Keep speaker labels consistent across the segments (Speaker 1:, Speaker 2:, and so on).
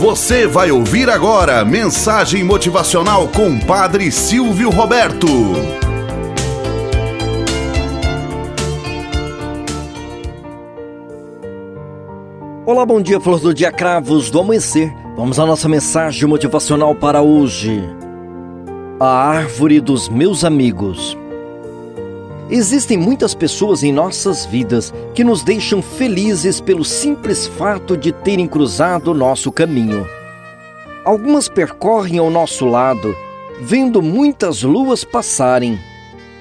Speaker 1: Você vai ouvir agora mensagem motivacional com Padre Silvio Roberto.
Speaker 2: Olá, bom dia, flor do dia, cravos do amanhecer. Vamos à nossa mensagem motivacional para hoje. A árvore dos meus amigos. Existem muitas pessoas em nossas vidas que nos deixam felizes pelo simples fato de terem cruzado nosso caminho. Algumas percorrem ao nosso lado, vendo muitas luas passarem,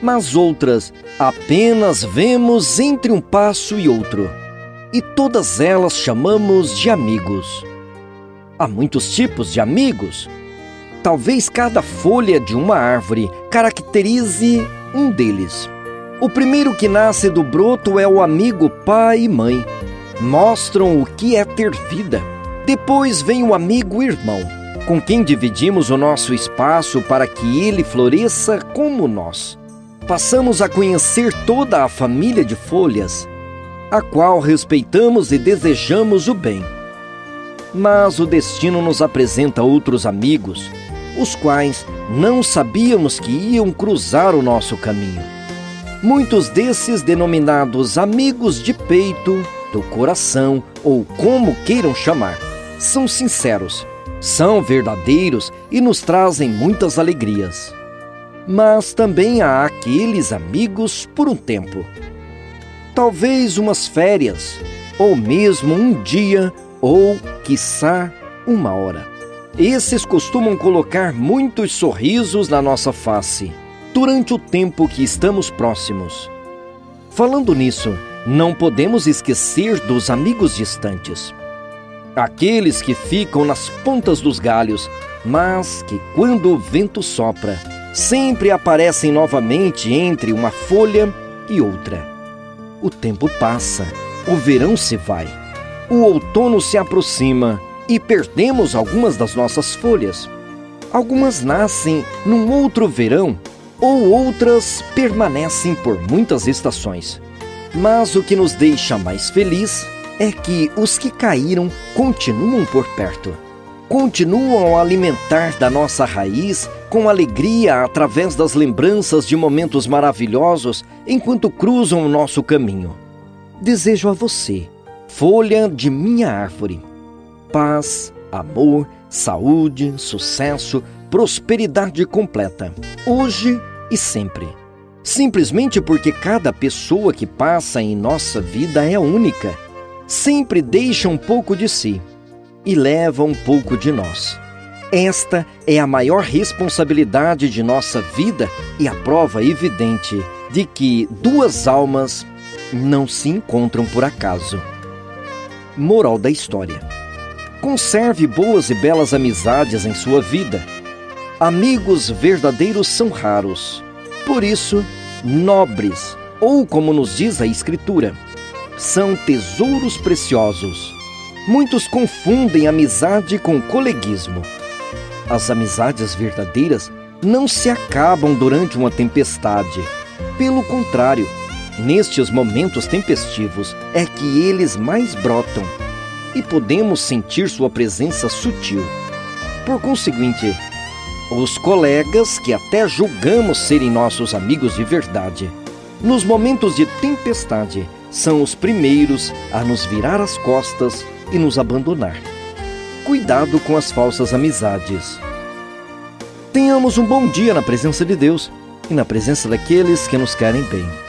Speaker 2: mas outras apenas vemos entre um passo e outro. E todas elas chamamos de amigos. Há muitos tipos de amigos. Talvez cada folha de uma árvore caracterize um deles. O primeiro que nasce do broto é o amigo pai e mãe. Mostram o que é ter vida. Depois vem o amigo irmão, com quem dividimos o nosso espaço para que ele floresça como nós. Passamos a conhecer toda a família de folhas, a qual respeitamos e desejamos o bem. Mas o destino nos apresenta outros amigos, os quais não sabíamos que iam cruzar o nosso caminho. Muitos desses, denominados amigos de peito, do coração ou como queiram chamar, são sinceros, são verdadeiros e nos trazem muitas alegrias. Mas também há aqueles amigos por um tempo. Talvez umas férias, ou mesmo um dia, ou, quiçá, uma hora. Esses costumam colocar muitos sorrisos na nossa face durante o tempo que estamos próximos. Falando nisso, não podemos esquecer dos amigos distantes. Aqueles que ficam nas pontas dos galhos, mas que, quando o vento sopra, sempre aparecem novamente entre uma folha e outra. O tempo passa, o verão se vai, o outono se aproxima e perdemos algumas das nossas folhas. Algumas nascem num outro verão ou outras permanecem por muitas estações. Mas o que nos deixa mais feliz é que os que caíram continuam por perto. Continuam a alimentar da nossa raiz com alegria através das lembranças de momentos maravilhosos enquanto cruzam o nosso caminho. Desejo a você, folha de minha árvore, paz, amor, saúde, sucesso, prosperidade completa, hoje e sempre. Simplesmente porque cada pessoa que passa em nossa vida é única, sempre deixa um pouco de si e leva um pouco de nós. Esta é a maior responsabilidade de nossa vida e a prova evidente de que duas almas não se encontram por acaso. Moral da história: Conserve boas e belas amizades em sua vida amigos verdadeiros são raros. Por isso, nobres, ou como nos diz a Escritura, são tesouros preciosos. Muitos confundem amizade com coleguismo. As amizades verdadeiras não se acabam durante uma tempestade. Pelo contrário, nestes momentos tempestivos é que eles mais brotam e podemos sentir sua presença sutil. Por conseguinte, os colegas que até julgamos serem nossos amigos de verdade, nos momentos de tempestade, são os primeiros a nos virar as costas e nos abandonar. Cuidado com as falsas amizades. Tenhamos um bom dia na presença de Deus e na presença daqueles que nos querem bem.